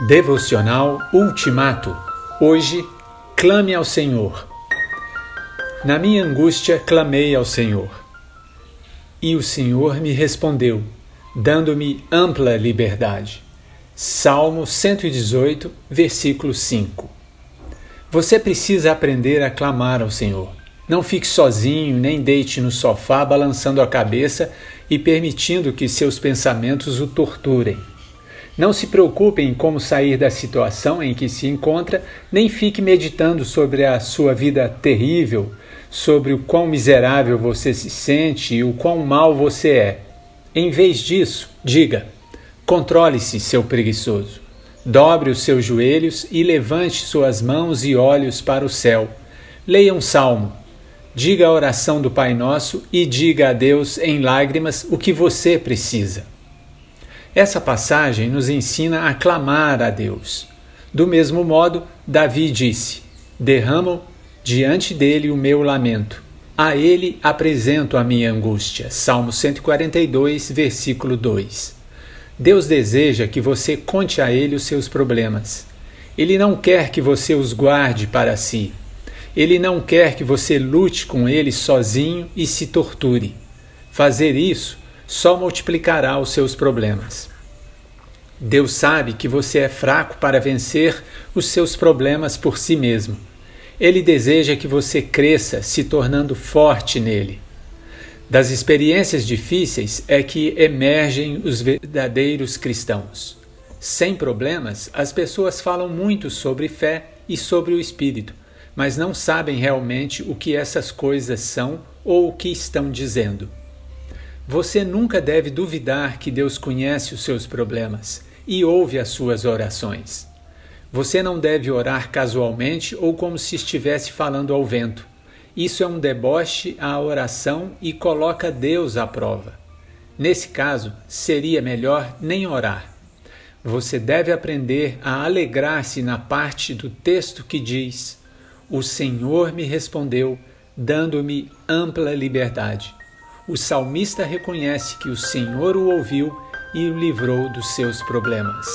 Devocional Ultimato. Hoje, clame ao Senhor. Na minha angústia, clamei ao Senhor. E o Senhor me respondeu, dando-me ampla liberdade. Salmo 118, versículo 5. Você precisa aprender a clamar ao Senhor. Não fique sozinho, nem deite no sofá balançando a cabeça e permitindo que seus pensamentos o torturem. Não se preocupe em como sair da situação em que se encontra, nem fique meditando sobre a sua vida terrível, sobre o quão miserável você se sente e o quão mal você é. Em vez disso, diga: controle-se, seu preguiçoso. Dobre os seus joelhos e levante suas mãos e olhos para o céu. Leia um salmo. Diga a oração do Pai Nosso e diga a Deus em lágrimas o que você precisa. Essa passagem nos ensina a clamar a Deus. Do mesmo modo, Davi disse: Derramo diante dele o meu lamento. A ele apresento a minha angústia. Salmo 142, versículo 2. Deus deseja que você conte a ele os seus problemas. Ele não quer que você os guarde para si. Ele não quer que você lute com ele sozinho e se torture. Fazer isso só multiplicará os seus problemas. Deus sabe que você é fraco para vencer os seus problemas por si mesmo. Ele deseja que você cresça, se tornando forte nele. Das experiências difíceis é que emergem os verdadeiros cristãos. Sem problemas, as pessoas falam muito sobre fé e sobre o Espírito, mas não sabem realmente o que essas coisas são ou o que estão dizendo. Você nunca deve duvidar que Deus conhece os seus problemas e ouve as suas orações. Você não deve orar casualmente ou como se estivesse falando ao vento. Isso é um deboche à oração e coloca Deus à prova. Nesse caso, seria melhor nem orar. Você deve aprender a alegrar-se na parte do texto que diz: O Senhor me respondeu, dando-me ampla liberdade o salmista reconhece que o Senhor o ouviu e o livrou dos seus problemas.